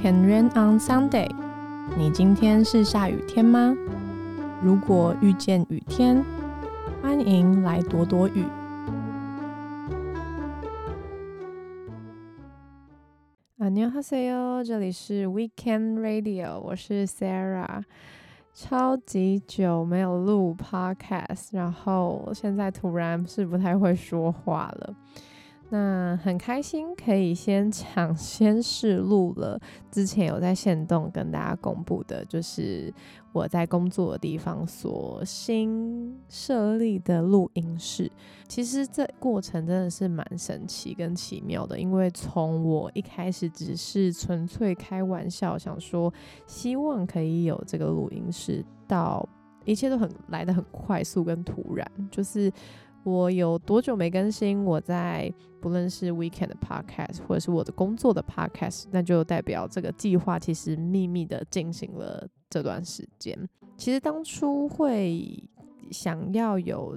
Can rain on Sunday？你今天是下雨天吗？如果遇见雨天，欢迎来躲躲雨。啊，你好，哈哟，这里是 Weekend Radio，我是 Sarah。超级久没有录 Podcast，然后现在突然是不太会说话了。那很开心可以先抢 先试录了。之前有在线动跟大家公布的，就是我在工作的地方所新设立的录音室。其实这过程真的是蛮神奇跟奇妙的，因为从我一开始只是纯粹开玩笑，想说希望可以有这个录音室，到一切都很来的很快速跟突然，就是。我有多久没更新？我在不论是 weekend 的 podcast，或者是我的工作的 podcast，那就代表这个计划其实秘密的进行了这段时间。其实当初会想要有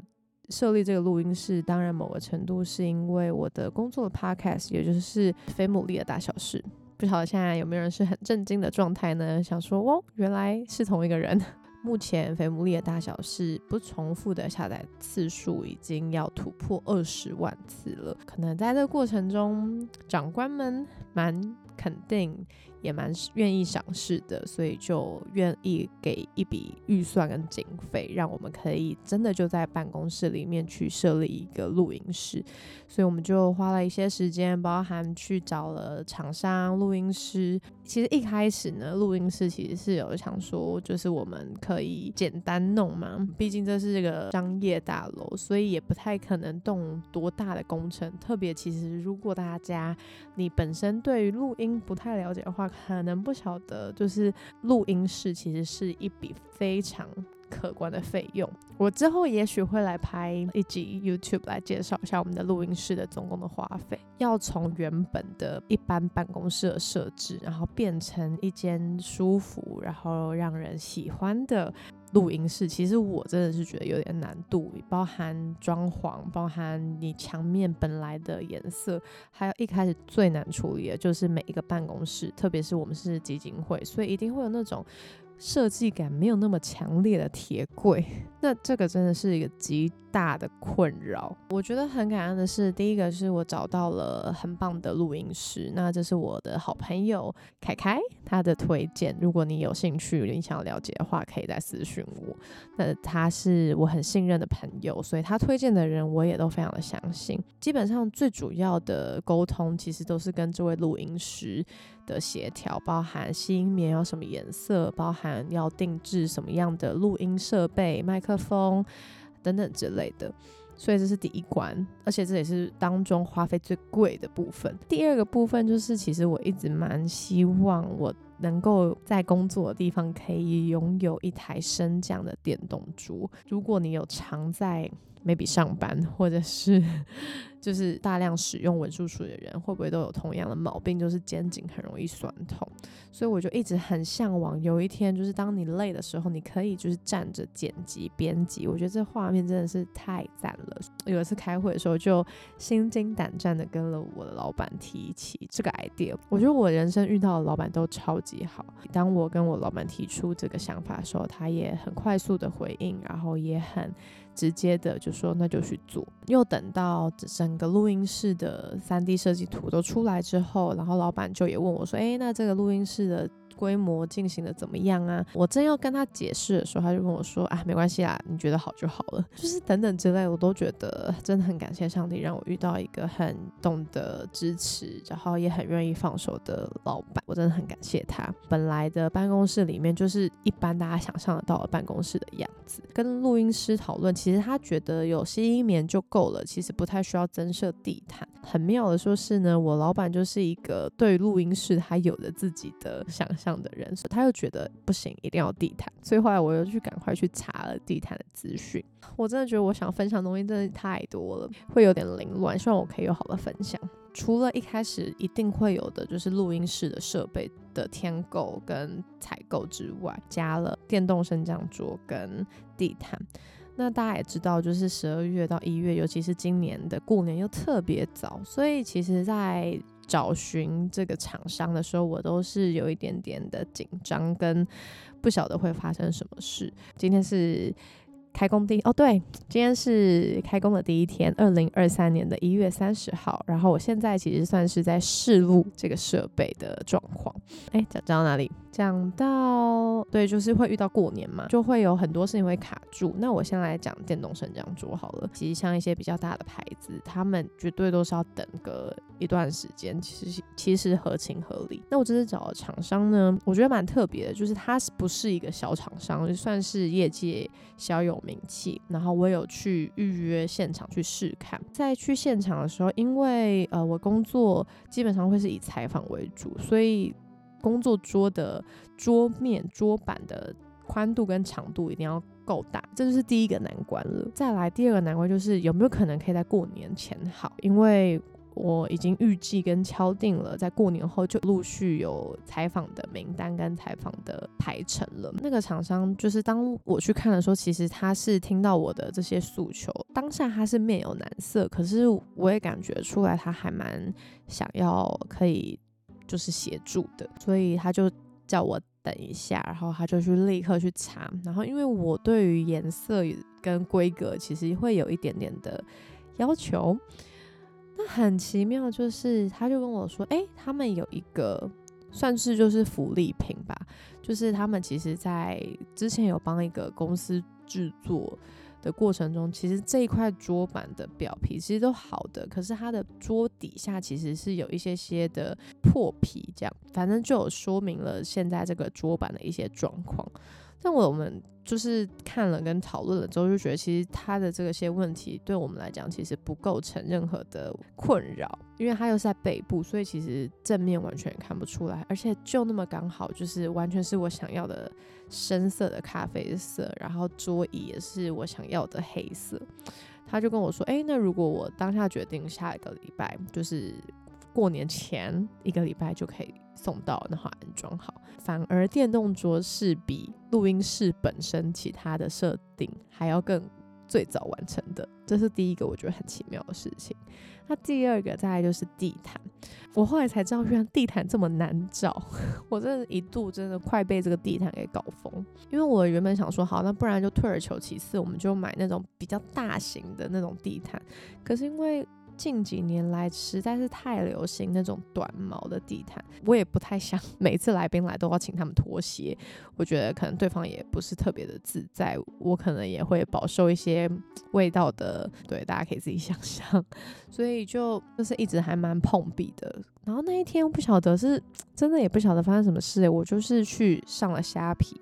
设立这个录音室，当然某个程度是因为我的工作的 podcast，也就是《非牡蛎的大小事》。不晓得现在有没有人是很震惊的状态呢？想说，哦，原来是同一个人。目前肥姆力的大小是不重复的下载次数已经要突破二十万次了，可能在这过程中，长官们蛮肯定。也蛮愿意赏识的，所以就愿意给一笔预算跟经费，让我们可以真的就在办公室里面去设立一个录音室。所以我们就花了一些时间，包含去找了厂商、录音师。其实一开始呢，录音室其实是有想说，就是我们可以简单弄嘛，毕竟这是一个商业大楼，所以也不太可能动多大的工程。特别其实如果大家你本身对于录音不太了解的话，可能不晓得，就是录音室其实是一笔非常可观的费用。我之后也许会来拍一集 YouTube 来介绍一下我们的录音室的总共的花费。要从原本的一般办公室的设置，然后变成一间舒服，然后让人喜欢的。录音室其实我真的是觉得有点难度，包含装潢，包含你墙面本来的颜色，还有一开始最难处理的就是每一个办公室，特别是我们是基金会，所以一定会有那种。设计感没有那么强烈的铁柜，那这个真的是一个极大的困扰。我觉得很感恩的是，第一个是我找到了很棒的录音师，那这是我的好朋友凯凯他的推荐。如果你有兴趣，你想要了解的话，可以再私讯我。那他是我很信任的朋友，所以他推荐的人我也都非常的相信。基本上最主要的沟通其实都是跟这位录音师。的协调包含吸音棉要什么颜色，包含要定制什么样的录音设备、麦克风等等之类的，所以这是第一关，而且这也是当中花费最贵的部分。第二个部分就是，其实我一直蛮希望我能够在工作的地方可以拥有一台升降的电动桌。如果你有常在 maybe 上班或者是。就是大量使用文书处理的人，会不会都有同样的毛病，就是肩颈很容易酸痛？所以我就一直很向往，有一天就是当你累的时候，你可以就是站着剪辑编辑。我觉得这画面真的是太赞了。有一次开会的时候，就心惊胆战的跟了我的老板提起这个 idea。我觉得我人生遇到的老板都超级好。当我跟我老板提出这个想法的时候，他也很快速的回应，然后也很直接的就说那就去做。又等到只剩。个录音室的三 D 设计图都出来之后，然后老板就也问我说：“哎，那这个录音室的？”规模进行的怎么样啊？我正要跟他解释的时候，他就跟我说：“啊，没关系啦，你觉得好就好了。”就是等等之类，我都觉得真的很感谢上帝，让我遇到一个很懂得支持，然后也很愿意放手的老板。我真的很感谢他。本来的办公室里面就是一般大家想象得到的办公室的样子。跟录音师讨论，其实他觉得有吸音棉就够了，其实不太需要增设地毯。很妙的说是呢，我老板就是一个对录音室他有着自己的想象。这样的人，所以他又觉得不行，一定要地毯，所以后来我又去赶快去查了地毯的资讯。我真的觉得我想分享东西真的太多了，会有点凌乱，希望我可以有好的分享。除了一开始一定会有的，就是录音室的设备的添购跟采购之外，加了电动升降桌跟地毯。那大家也知道，就是十二月到一月，尤其是今年的过年又特别早，所以其实，在找寻这个厂商的时候，我都是有一点点的紧张，跟不晓得会发生什么事。今天是。开工第哦，对，今天是开工的第一天，二零二三年的一月三十号。然后我现在其实算是在试录这个设备的状况。哎，讲讲到哪里？讲到对，就是会遇到过年嘛，就会有很多事情会卡住。那我先来讲电动升降桌好了。其实像一些比较大的牌子，他们绝对都是要等个一段时间，其实其实合情合理。那我这次找的厂商呢，我觉得蛮特别的，就是它不是一个小厂商，就算是业界小有名气。然后我有去预约现场去试看，在去现场的时候，因为呃我工作基本上会是以采访为主，所以。工作桌的桌面、桌板的宽度跟长度一定要够大，这就是第一个难关了。再来，第二个难关就是有没有可能可以在过年前好？因为我已经预计跟敲定了，在过年后就陆续有采访的名单跟采访的排程了。那个厂商就是当我去看的时候，其实他是听到我的这些诉求，当下他是面有难色，可是我也感觉出来他还蛮想要可以。就是协助的，所以他就叫我等一下，然后他就去立刻去查。然后因为我对于颜色跟规格其实会有一点点的要求，那很奇妙，就是他就跟我说，哎，他们有一个算是就是福利品吧，就是他们其实在之前有帮一个公司制作。的过程中，其实这一块桌板的表皮其实都好的，可是它的桌底下其实是有一些些的破皮，这样反正就有说明了现在这个桌板的一些状况。但我们就是看了跟讨论了之后，就觉得其实他的这些问题对我们来讲其实不构成任何的困扰，因为它又是在北部，所以其实正面完全看不出来，而且就那么刚好，就是完全是我想要的深色的咖啡色，然后桌椅也是我想要的黑色。他就跟我说：“哎，那如果我当下决定下一个礼拜，就是过年前一个礼拜就可以。”送到，然后安装好。反而电动桌是比录音室本身其他的设定还要更最早完成的，这是第一个我觉得很奇妙的事情。那第二个再来就是地毯，我后来才知道，原来地毯这么难找，我真的一度真的快被这个地毯给搞疯。因为我原本想说，好，那不然就退而求其次，我们就买那种比较大型的那种地毯。可是因为近几年来实在是太流行那种短毛的地毯，我也不太想每次来宾来都要请他们脱鞋，我觉得可能对方也不是特别的自在，我可能也会饱受一些味道的，对，大家可以自己 想象，所以就就是一直还蛮碰壁的。然后那一天不晓得是 真的也不晓得发生什么事，我就是去上了虾皮。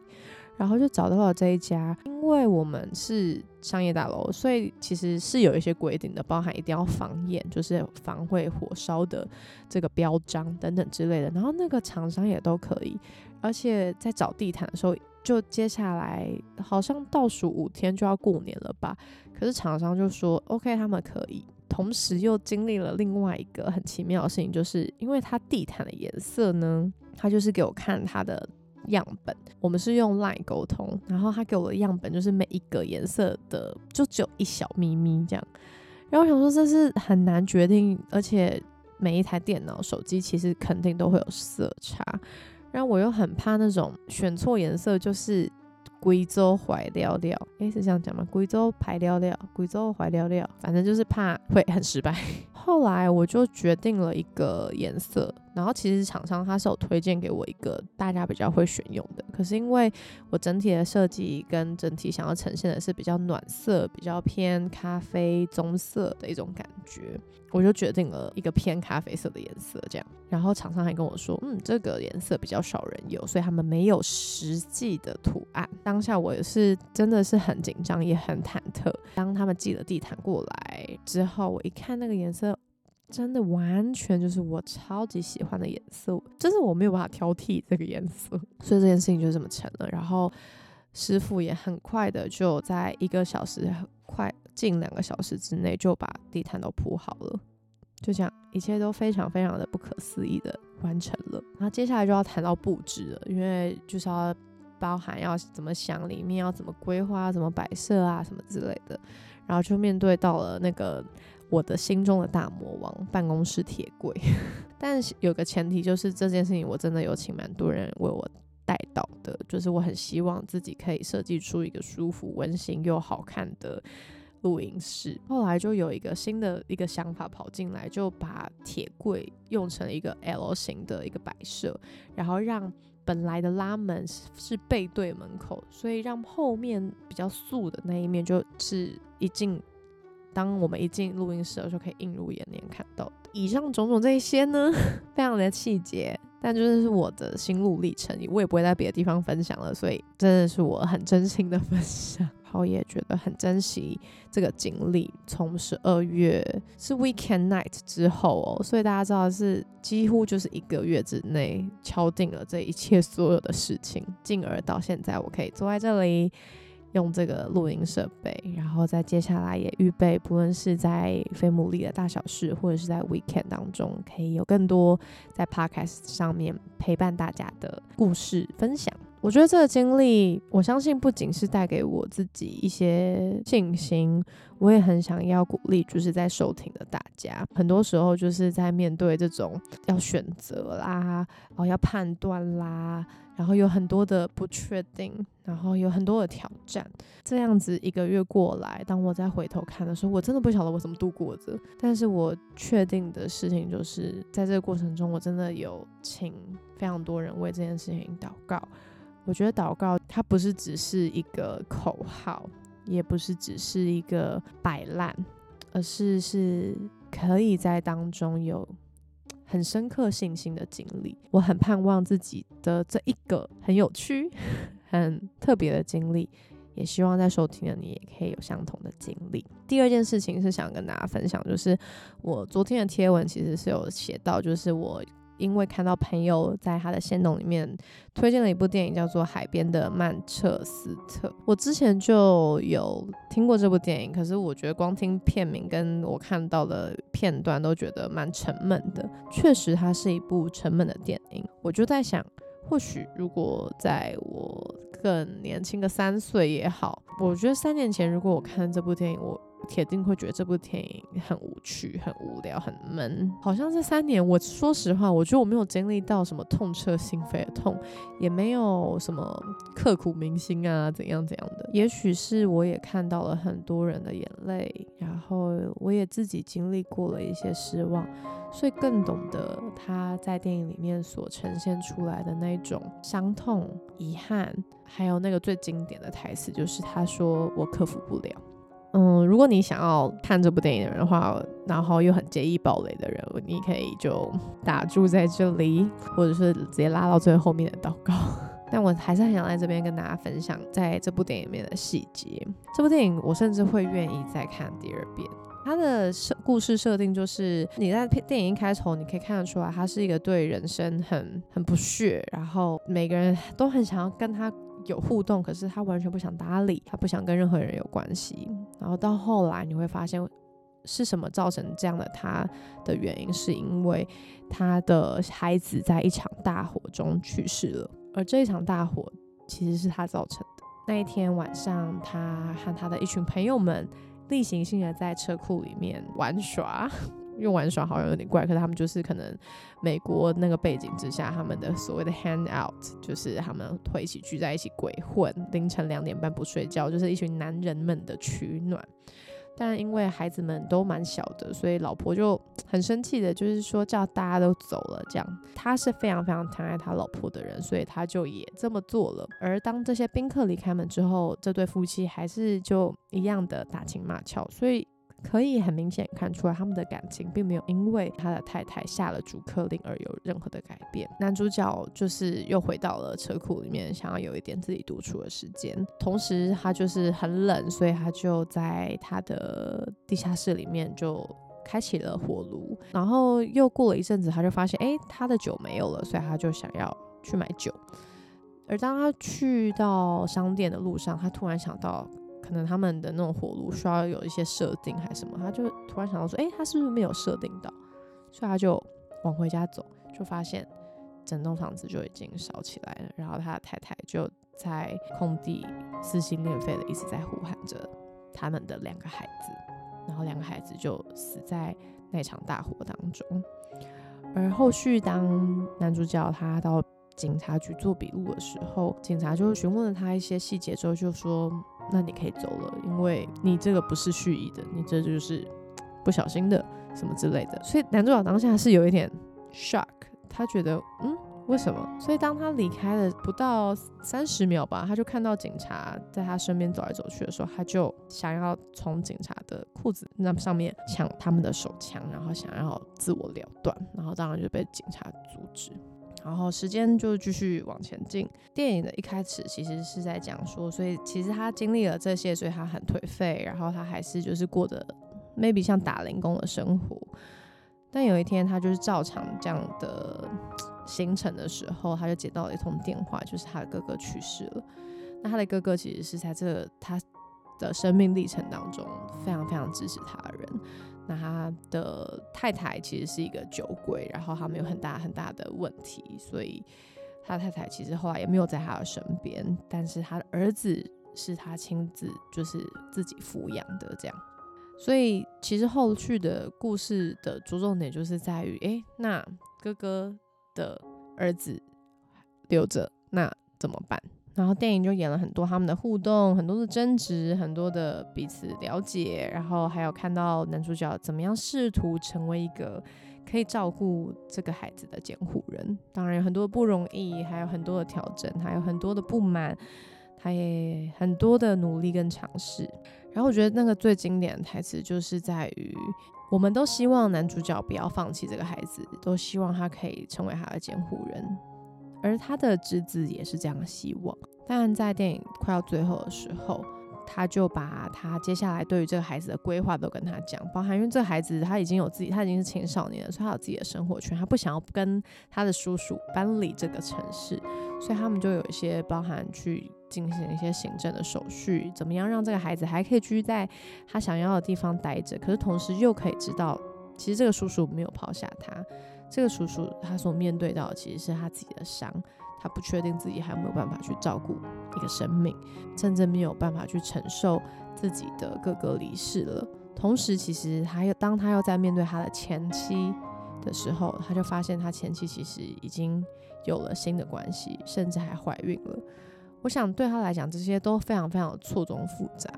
然后就找到了这一家，因为我们是商业大楼，所以其实是有一些规定的，包含一定要防烟，就是防会火烧的这个标章等等之类的。然后那个厂商也都可以，而且在找地毯的时候，就接下来好像倒数五天就要过年了吧？可是厂商就说 OK，他们可以。同时又经历了另外一个很奇妙的事情，就是因为它地毯的颜色呢，他就是给我看它的。样本，我们是用 Line 沟通，然后他给我的样本就是每一个颜色的就只有一小咪咪这样，然后我想说这是很难决定，而且每一台电脑、手机其实肯定都会有色差，然后我又很怕那种选错颜色就是贵州怀料料，诶，是这样讲吗？贵州排料料，贵州怀料料，反正就是怕会很失败。后来我就决定了一个颜色。然后其实厂商他是有推荐给我一个大家比较会选用的，可是因为我整体的设计跟整体想要呈现的是比较暖色、比较偏咖啡棕色的一种感觉，我就决定了一个偏咖啡色的颜色这样。然后厂商还跟我说，嗯，这个颜色比较少人有，所以他们没有实际的图案。当下我也是真的是很紧张，也很忐忑。当他们寄了地毯过来之后，我一看那个颜色。真的完全就是我超级喜欢的颜色，就是我没有办法挑剔这个颜色，所以这件事情就这么成了。然后师傅也很快的就在一个小时，快近两个小时之内就把地毯都铺好了，就这样，一切都非常非常的不可思议的完成了。然后接下来就要谈到布置了，因为就是要包含要怎么想里面要怎么规划、怎么摆设啊什么之类的，然后就面对到了那个。我的心中的大魔王——办公室铁柜。但有个前提就是这件事情我真的有请蛮多人为我带导的，就是我很希望自己可以设计出一个舒服、温馨又好看的录音室。后来就有一个新的一个想法跑进来，就把铁柜用成了一个 L 型的一个摆设，然后让本来的拉门是背对门口，所以让后面比较素的那一面就是一进。当我们一进录音室的时候，可以映入眼帘看到以上种种这些呢，非常的细节，但就是我的心路历程，我也不会在别的地方分享了，所以真的是我很真心的 分享，然后也觉得很珍惜这个经历。从十二月是 Weekend Night 之后哦，所以大家知道是几乎就是一个月之内敲定了这一切所有的事情，进而到现在我可以坐在这里。用这个录音设备，然后在接下来也预备，不论是在非牟利的大小事，或者是在 weekend 当中，可以有更多在 podcast 上面陪伴大家的故事分享。我觉得这个经历，我相信不仅是带给我自己一些信心，我也很想要鼓励，就是在收听的大家。很多时候就是在面对这种要选择啦，然后要判断啦。然后有很多的不确定，然后有很多的挑战，这样子一个月过来，当我再回头看的时候，我真的不晓得我怎么度过的。但是我确定的事情就是，在这个过程中，我真的有请非常多人为这件事情祷告。我觉得祷告它不是只是一个口号，也不是只是一个摆烂，而是是可以在当中有。很深刻信心的经历，我很盼望自己的这一个很有趣、很特别的经历，也希望在收听的你也可以有相同的经历。第二件事情是想跟大家分享，就是我昨天的贴文其实是有写到，就是我。因为看到朋友在他的线动里面推荐了一部电影，叫做《海边的曼彻斯特》。我之前就有听过这部电影，可是我觉得光听片名跟我看到的片段都觉得蛮沉闷的。确实，它是一部沉闷的电影。我就在想，或许如果在我更年轻个三岁也好，我觉得三年前如果我看这部电影，我。铁定会觉得这部电影很无趣、很无聊、很闷。好像这三年，我说实话，我觉得我没有经历到什么痛彻心扉的痛，也没有什么刻骨铭心啊，怎样怎样的。也许是我也看到了很多人的眼泪，然后我也自己经历过了一些失望，所以更懂得他在电影里面所呈现出来的那种伤痛、遗憾，还有那个最经典的台词，就是他说：“我克服不了。”嗯，如果你想要看这部电影的人的话，然后又很介意暴雷的人，你可以就打住在这里，或者是直接拉到最后面的祷告。但我还是很想在这边跟大家分享在这部电影里面的细节。这部电影我甚至会愿意再看第二遍。它的设故事设定就是你在电影一开头你可以看得出来，他是一个对人生很很不屑，然后每个人都很想要跟他。有互动，可是他完全不想搭理，他不想跟任何人有关系。然后到后来你会发现，是什么造成这样的他的原因，是因为他的孩子在一场大火中去世了，而这一场大火其实是他造成的。那一天晚上，他和他的一群朋友们例行性的在车库里面玩耍。用玩耍好像有点怪，可是他们就是可能美国那个背景之下，他们的所谓的 hang out，就是他们会一起聚在一起鬼混，凌晨两点半不睡觉，就是一群男人们的取暖。但因为孩子们都蛮小的，所以老婆就很生气的，就是说叫大家都走了。这样，他是非常非常疼爱他老婆的人，所以他就也这么做了。而当这些宾客离开门之后，这对夫妻还是就一样的打情骂俏，所以。可以很明显看出来，他们的感情并没有因为他的太太下了逐客令而有任何的改变。男主角就是又回到了车库里面，想要有一点自己独处的时间。同时，他就是很冷，所以他就在他的地下室里面就开启了火炉。然后又过了一阵子，他就发现，哎，他的酒没有了，所以他就想要去买酒。而当他去到商店的路上，他突然想到。可能他们的那种火炉需要有一些设定还是什么，他就突然想到说，哎，他是不是没有设定到？所以他就往回家走，就发现整栋房子就已经烧起来了。然后他的太太就在空地撕心裂肺的一直在呼喊着他们的两个孩子，然后两个孩子就死在那场大火当中。而后续当男主角他到警察局做笔录的时候，警察就询问了他一些细节之后，就说：“那你可以走了，因为你这个不是蓄意的，你这就是不小心的什么之类的。”所以男主角当下是有一点 shock，他觉得嗯。为什么？所以当他离开了不到三十秒吧，他就看到警察在他身边走来走去的时候，他就想要从警察的裤子那上面抢他们的手枪，然后想要自我了断，然后当然就被警察阻止。然后时间就继续往前进。电影的一开始其实是在讲说，所以其实他经历了这些，所以他很颓废，然后他还是就是过着 maybe 像打零工的生活。但有一天，他就是照常这样的。行程的时候，他就接到了一通电话，就是他的哥哥去世了。那他的哥哥其实是在这他的生命历程当中非常非常支持他的人。那他的太太其实是一个酒鬼，然后他们有很大很大的问题，所以他太太其实后来也没有在他的身边。但是他的儿子是他亲自就是自己抚养的这样。所以其实后续的故事的着重点就是在于，哎，那哥哥。的儿子留着，那怎么办？然后电影就演了很多他们的互动，很多的争执，很多的彼此了解，然后还有看到男主角怎么样试图成为一个可以照顾这个孩子的监护人。当然有很多不容易，还有很多的调整，还有很多的不满，他也很多的努力跟尝试。然后我觉得那个最经典的台词就是在于。我们都希望男主角不要放弃这个孩子，都希望他可以成为他的监护人，而他的侄子也是这样的希望。但在电影快要最后的时候。他就把他接下来对于这个孩子的规划都跟他讲，包含因为这个孩子他已经有自己，他已经是青少年了，所以他有自己的生活圈，他不想要跟他的叔叔搬离这个城市，所以他们就有一些包含去进行一些行政的手续，怎么样让这个孩子还可以继续在他想要的地方待着，可是同时又可以知道，其实这个叔叔没有抛下他，这个叔叔他所面对到的其实是他自己的伤。他不确定自己还有没有办法去照顾一个生命，甚至没有办法去承受自己的哥哥离世了。同时，其实他又当他又在面对他的前妻的时候，他就发现他前妻其实已经有了新的关系，甚至还怀孕了。我想对他来讲，这些都非常非常错综复杂。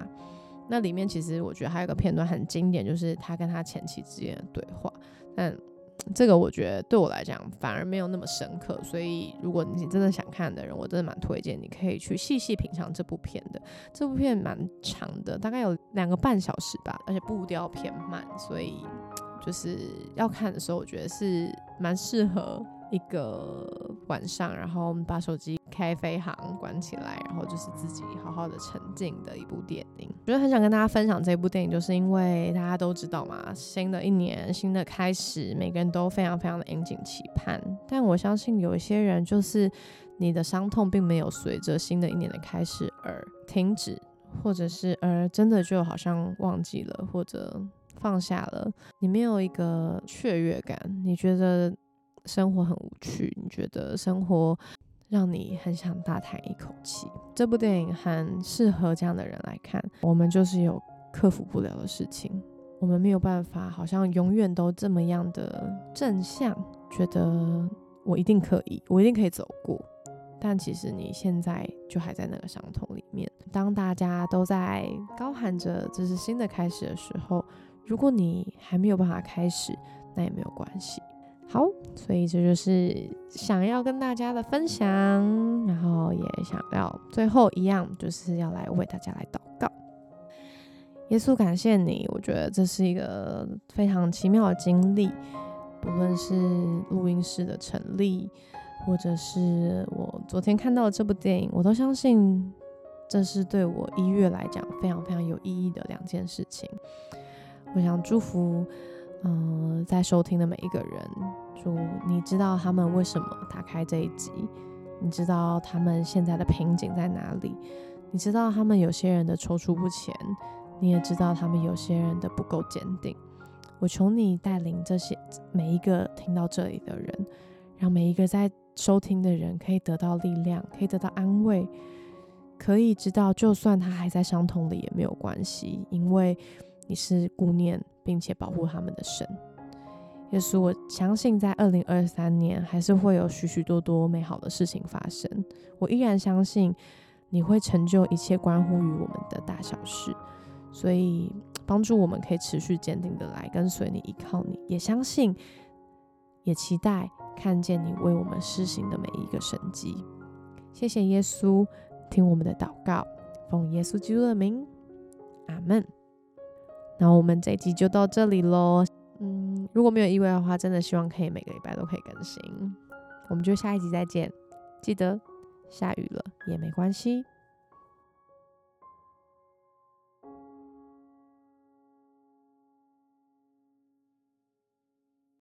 那里面其实我觉得还有一个片段很经典，就是他跟他前妻之间的对话，但。这个我觉得对我来讲反而没有那么深刻，所以如果你真的想看的人，我真的蛮推荐你可以去细细品尝这部片的。这部片蛮长的，大概有两个半小时吧，而且步调偏慢，所以就是要看的时候，我觉得是蛮适合。一个晚上，然后我们把手机开飞行关起来，然后就是自己好好的沉浸的一部电影。我觉得很想跟大家分享这部电影，就是因为大家都知道嘛，新的一年新的开始，每个人都非常非常的引颈期盼。但我相信有一些人，就是你的伤痛并没有随着新的一年的开始而停止，或者是而真的就好像忘记了或者放下了，你没有一个雀跃感，你觉得？生活很无趣，你觉得生活让你很想大叹一口气？这部电影很适合这样的人来看。我们就是有克服不了的事情，我们没有办法，好像永远都这么样的正向，觉得我一定可以，我一定可以走过。但其实你现在就还在那个伤痛里面。当大家都在高喊着这是新的开始的时候，如果你还没有办法开始，那也没有关系。好，所以这就是想要跟大家的分享，然后也想要最后一样，就是要来为大家来祷告。耶稣，感谢你，我觉得这是一个非常奇妙的经历，不论是录音室的成立，或者是我昨天看到的这部电影，我都相信这是对我一月来讲非常非常有意义的两件事情。我想祝福。嗯，在收听的每一个人，祝你知道他们为什么打开这一集，你知道他们现在的瓶颈在哪里，你知道他们有些人的踌躇不前，你也知道他们有些人的不够坚定。我求你带领这些每一个听到这里的人，让每一个在收听的人可以得到力量，可以得到安慰，可以知道就算他还在伤痛里也没有关系，因为你是顾念。并且保护他们的神，耶稣，我相信在二零二三年还是会有许许多多美好的事情发生。我依然相信你会成就一切关乎于我们的大小事，所以帮助我们可以持续坚定的来跟随你，依靠你，也相信，也期待看见你为我们施行的每一个神迹。谢谢耶稣，听我们的祷告，奉耶稣基督的名，阿门。然后我们这一集就到这里喽。嗯，如果没有意外的话，真的希望可以每个礼拜都可以更新。我们就下一集再见，记得下雨了也没关系。